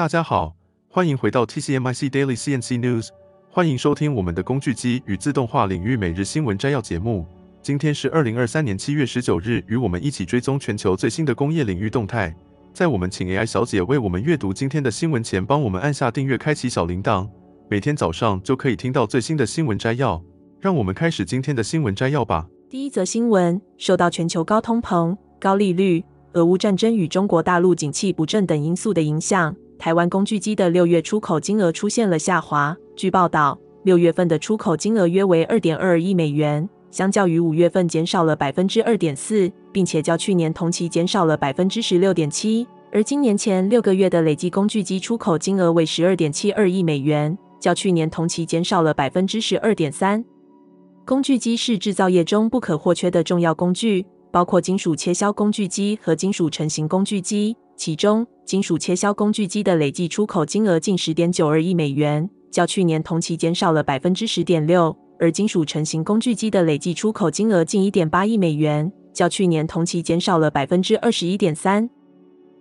大家好，欢迎回到 TCMIC Daily CNC News，欢迎收听我们的工具机与自动化领域每日新闻摘要节目。今天是二零二三年七月十九日，与我们一起追踪全球最新的工业领域动态。在我们请 AI 小姐为我们阅读今天的新闻前，帮我们按下订阅，开启小铃铛，每天早上就可以听到最新的新闻摘要。让我们开始今天的新闻摘要吧。第一则新闻，受到全球高通膨、高利率、俄乌战争与中国大陆景气不振等因素的影响。台湾工具机的六月出口金额出现了下滑。据报道，六月份的出口金额约为二点二亿美元，相较于五月份减少了百分之二点四，并且较去年同期减少了百分之十六点七。而今年前六个月的累计工具机出口金额为十二点七二亿美元，较去年同期减少了百分之十二点三。工具机是制造业中不可或缺的重要工具，包括金属切削工具机和金属成型工具机。其中，金属切削工具机的累计出口金额近十点九二亿美元，较去年同期减少了百分之十点六；而金属成型工具机的累计出口金额近一点八亿美元，较去年同期减少了百分之二十一点三。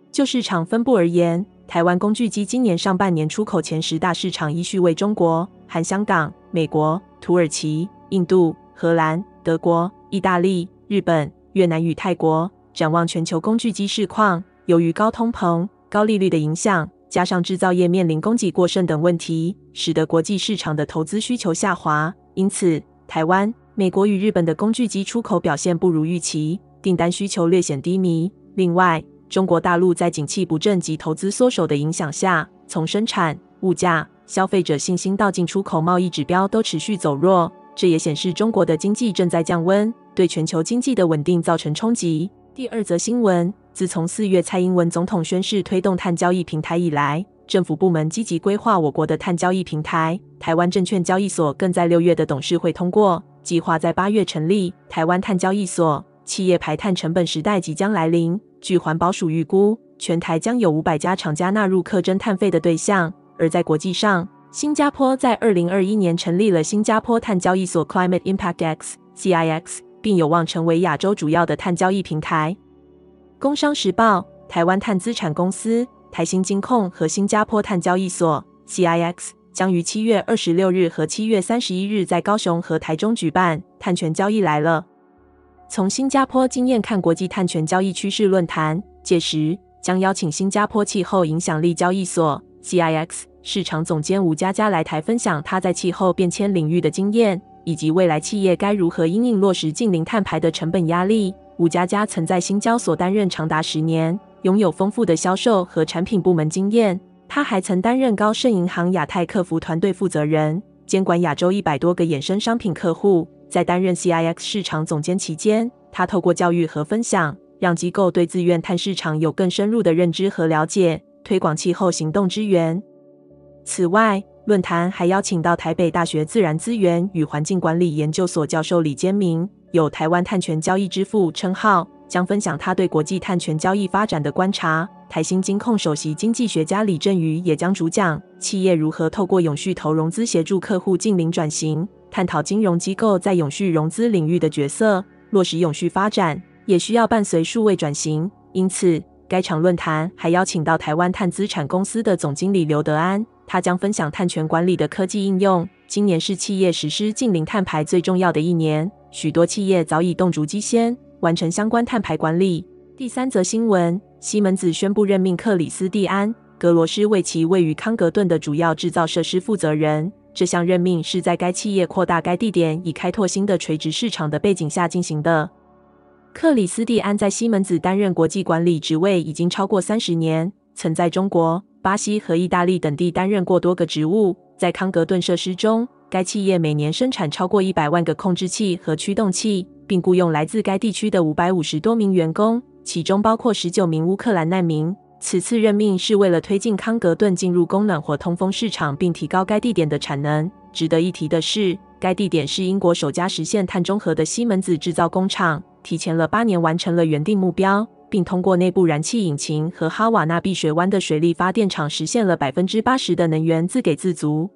就市场分布而言，台湾工具机今年上半年出口前十大市场依序为中国、含香港、美国、土耳其、印度、荷兰、德国、意大利、日本、越南与泰国。展望全球工具机市况。由于高通膨、高利率的影响，加上制造业面临供给过剩等问题，使得国际市场的投资需求下滑。因此，台湾、美国与日本的工具机出口表现不如预期，订单需求略显低迷。另外，中国大陆在景气不振及投资缩手的影响下，从生产、物价、消费者信心到进出口贸易指标都持续走弱，这也显示中国的经济正在降温，对全球经济的稳定造成冲击。第二则新闻。自从四月蔡英文总统宣示推动碳交易平台以来，政府部门积极规划我国的碳交易平台。台湾证券交易所更在六月的董事会通过，计划在八月成立台湾碳交易所。企业排碳成本时代即将来临，据环保署预估，全台将有五百家厂家纳入课征碳费的对象。而在国际上，新加坡在二零二一年成立了新加坡碳交易所 Climate Impact X（CIX），并有望成为亚洲主要的碳交易平台。工商时报：台湾碳资产公司台新金控和新加坡碳交易所 CIX 将于七月二十六日和七月三十一日在高雄和台中举办“碳权交易来了”。从新加坡经验看国际碳权交易趋势论坛，届时将邀请新加坡气候影响力交易所 CIX 市场总监吴佳佳来台分享他在气候变迁领域的经验，以及未来企业该如何因应落实净零碳排的成本压力。吴佳佳曾在新交所担任长达十年，拥有丰富的销售和产品部门经验。他还曾担任高盛银行亚太客服团队负责人，监管亚洲一百多个衍生商品客户。在担任 CIX 市场总监期间，他透过教育和分享，让机构对自愿碳市场有更深入的认知和了解，推广气候行动支援。此外，论坛还邀请到台北大学自然资源与环境管理研究所教授李坚明。有台湾碳权交易之父称号，将分享他对国际碳权交易发展的观察。台新金控首席经济学家李振宇也将主讲企业如何透过永续投融资协助客户净零转型，探讨金融机构在永续融资领域的角色。落实永续发展也需要伴随数位转型，因此该场论坛还邀请到台湾碳资产公司的总经理刘德安，他将分享碳权管理的科技应用。今年是企业实施净零碳排最重要的一年。许多企业早已动足机先，完成相关碳排管理。第三则新闻：西门子宣布任命克里斯蒂安·格罗斯为其位于康格顿的主要制造设施负责人。这项任命是在该企业扩大该地点以开拓新的垂直市场的背景下进行的。克里斯蒂安在西门子担任国际管理职位已经超过三十年，曾在中国、巴西和意大利等地担任过多个职务。在康格顿设施中，该企业每年生产超过一百万个控制器和驱动器，并雇佣来自该地区的五百五十多名员工，其中包括十九名乌克兰难民。此次任命是为了推进康格顿进入供暖或通风市场，并提高该地点的产能。值得一提的是，该地点是英国首家实现碳中和的西门子制造工厂，提前了八年完成了原定目标，并通过内部燃气引擎和哈瓦那碧水湾的水力发电厂实现了百分之八十的能源自给自足。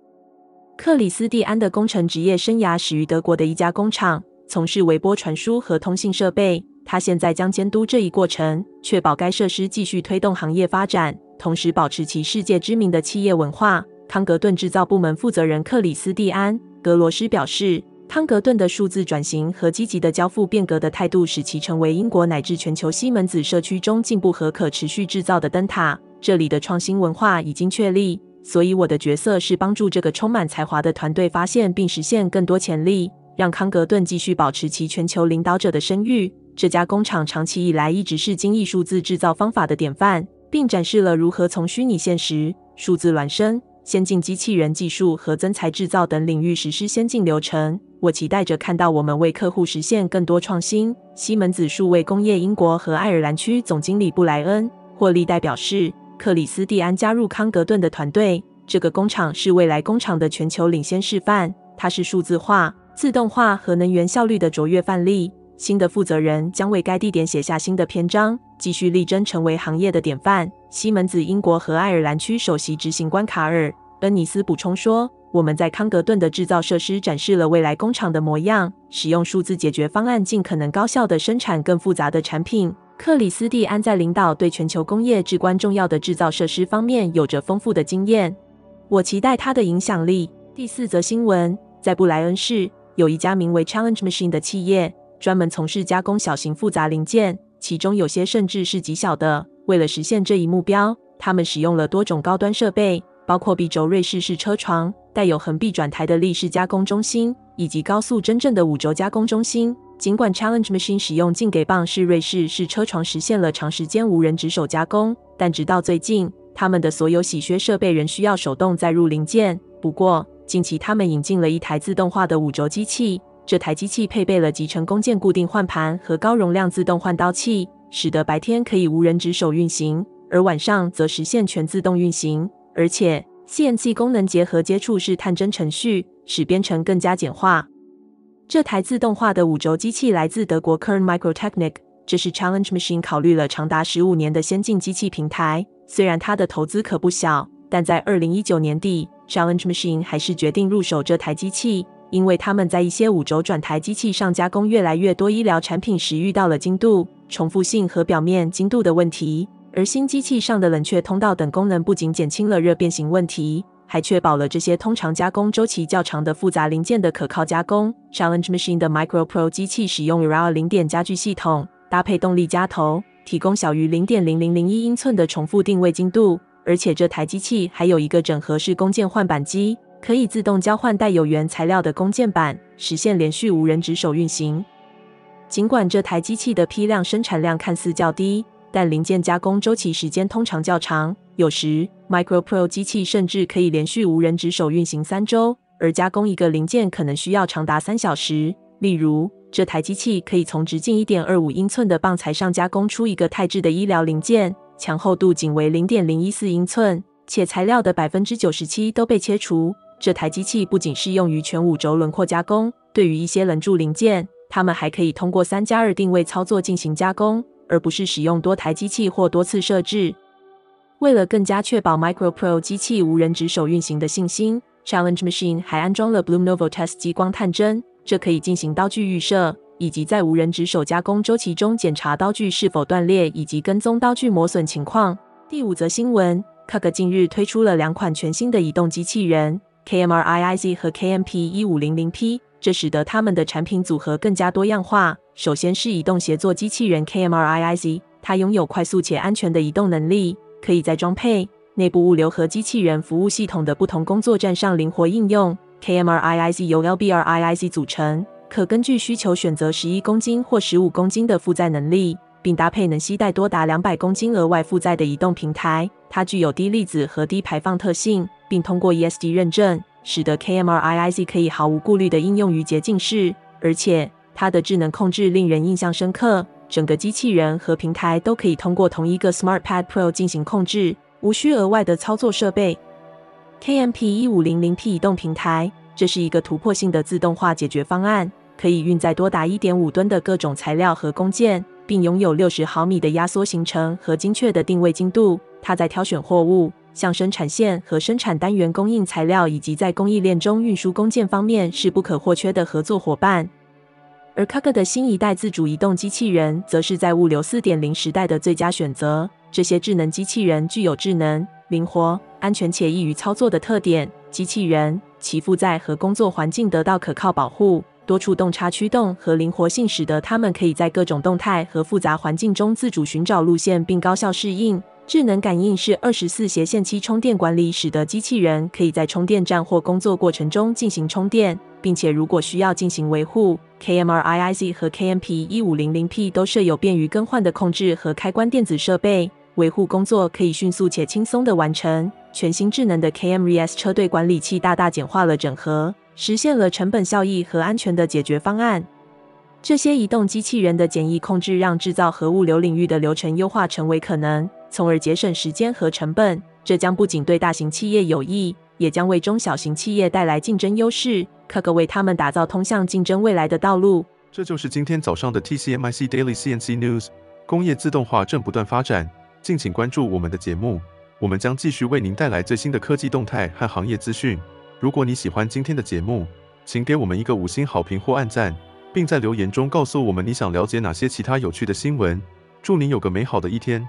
克里斯蒂安的工程职业生涯始于德国的一家工厂，从事微波传输和通信设备。他现在将监督这一过程，确保该设施继续推动行业发展。同时保持其世界知名的企业文化。康格顿制造部门负责人克里斯蒂安·格罗斯表示，康格顿的数字转型和积极的交付变革的态度，使其成为英国乃至全球西门子社区中进步和可持续制造的灯塔。这里的创新文化已经确立，所以我的角色是帮助这个充满才华的团队发现并实现更多潜力，让康格顿继续保持其全球领导者的声誉。这家工厂长期以来一直是精益数字制造方法的典范，并展示了如何从虚拟现实、数字孪生、先进机器人技术和增材制造等领域实施先进流程。我期待着看到我们为客户实现更多创新。西门子数位工业英国和爱尔兰区总经理布莱恩·霍利代表示。克里斯蒂安加入康格顿的团队。这个工厂是未来工厂的全球领先示范。它是数字化、自动化和能源效率的卓越范例。新的负责人将为该地点写下新的篇章，继续力争成为行业的典范。西门子英国和爱尔兰区首席执行官卡尔·恩尼斯补充说：“我们在康格顿的制造设施展示了未来工厂的模样，使用数字解决方案，尽可能高效地生产更复杂的产品。”克里斯蒂安在领导对全球工业至关重要的制造设施方面有着丰富的经验，我期待他的影响力。第四则新闻，在布莱恩市有一家名为 Challenge Machine 的企业，专门从事加工小型复杂零件，其中有些甚至是极小的。为了实现这一目标，他们使用了多种高端设备，包括臂轴瑞士式车床、带有横臂转台的立式加工中心，以及高速真正的五轴加工中心。尽管 Challenge Machine 使用进给棒式瑞士式车床实现了长时间无人值守加工，但直到最近，他们的所有洗削设备仍需要手动载入零件。不过，近期他们引进了一台自动化的五轴机器，这台机器配备了集成工件固定换盘和高容量自动换刀器，使得白天可以无人值守运行，而晚上则实现全自动运行。而且，CNC 功能结合接触式探针程序，使编程更加简化。这台自动化的五轴机器来自德国 Kern Microtechnik，这是 Challenge Machine 考虑了长达十五年的先进机器平台。虽然它的投资可不小，但在二零一九年底，Challenge Machine 还是决定入手这台机器，因为他们在一些五轴转台机器上加工越来越多医疗产品时遇到了精度、重复性和表面精度的问题。而新机器上的冷却通道等功能不仅减轻了热变形问题。还确保了这些通常加工周期较长的复杂零件的可靠加工。Challenge Machine 的 Micro Pro 机器使用 Aura 零点加具系统，搭配动力夹头，提供小于零点零零零一英寸的重复定位精度。而且这台机器还有一个整合式工件换板机，可以自动交换带有原材料的工件板，实现连续无人值守运行。尽管这台机器的批量生产量看似较低，但零件加工周期时间通常较长。有时，Micro Pro 机器甚至可以连续无人值守运行三周，而加工一个零件可能需要长达三小时。例如，这台机器可以从直径一点二五英寸的棒材上加工出一个钛制的医疗零件，强厚度仅为零点零一四英寸，且材料的百分之九十七都被切除。这台机器不仅适用于全五轴轮廓加工，对于一些棱柱零件，它们还可以通过三加二定位操作进行加工，而不是使用多台机器或多次设置。为了更加确保 Micro Pro 机器无人值守运行的信心，Challenge Machine 还安装了 Bloom Novo Test 激光探针，这可以进行刀具预设，以及在无人值守加工周期中检查刀具是否断裂，以及跟踪刀具磨损情况。第五则新闻，Kaga 近日推出了两款全新的移动机器人 KMR-IIZ 和 KMP-1500P，这使得他们的产品组合更加多样化。首先是移动协作机器人 KMR-IIZ，它拥有快速且安全的移动能力。可以在装配、内部物流和机器人服务系统的不同工作站上灵活应用。KMR-IIZ 由 LBR-IIZ 组成，可根据需求选择十一公斤或十五公斤的负载能力，并搭配能携带多达两百公斤额外负载的移动平台。它具有低粒子和低排放特性，并通过 ESD 认证，使得 KMR-IIZ 可以毫无顾虑地应用于洁净室。而且，它的智能控制令人印象深刻。整个机器人和平台都可以通过同一个 SmartPad Pro 进行控制，无需额外的操作设备。KMP-1500P 移动平台，这是一个突破性的自动化解决方案，可以运载多达1.5吨的各种材料和工件，并拥有60毫米的压缩行程和精确的定位精度。它在挑选货物、向生产线和生产单元供应材料，以及在供应链中运输工件方面是不可或缺的合作伙伴。而 Kaga 的新一代自主移动机器人，则是在物流4.0时代的最佳选择。这些智能机器人具有智能、灵活、安全且易于操作的特点。机器人其负载和工作环境得到可靠保护，多处洞察驱动和灵活性使得它们可以在各种动态和复杂环境中自主寻找路线并高效适应。智能感应式二十四斜线期充电管理使得机器人可以在充电站或工作过程中进行充电，并且如果需要进行维护，KMRIIC 和 KMP 一五零零 P 都设有便于更换的控制和开关电子设备。维护工作可以迅速且轻松地完成。全新智能的 KMRS 车队管理器大大简化了整合，实现了成本效益和安全的解决方案。这些移动机器人的简易控制让制造和物流领域的流程优化成为可能，从而节省时间和成本。这将不仅对大型企业有益，也将为中小型企业带来竞争优势，可可为他们打造通向竞争未来的道路。这就是今天早上的 TCMIC Daily CNC News。工业自动化正不断发展。敬请关注我们的节目，我们将继续为您带来最新的科技动态和行业资讯。如果你喜欢今天的节目，请给我们一个五星好评或按赞，并在留言中告诉我们你想了解哪些其他有趣的新闻。祝您有个美好的一天！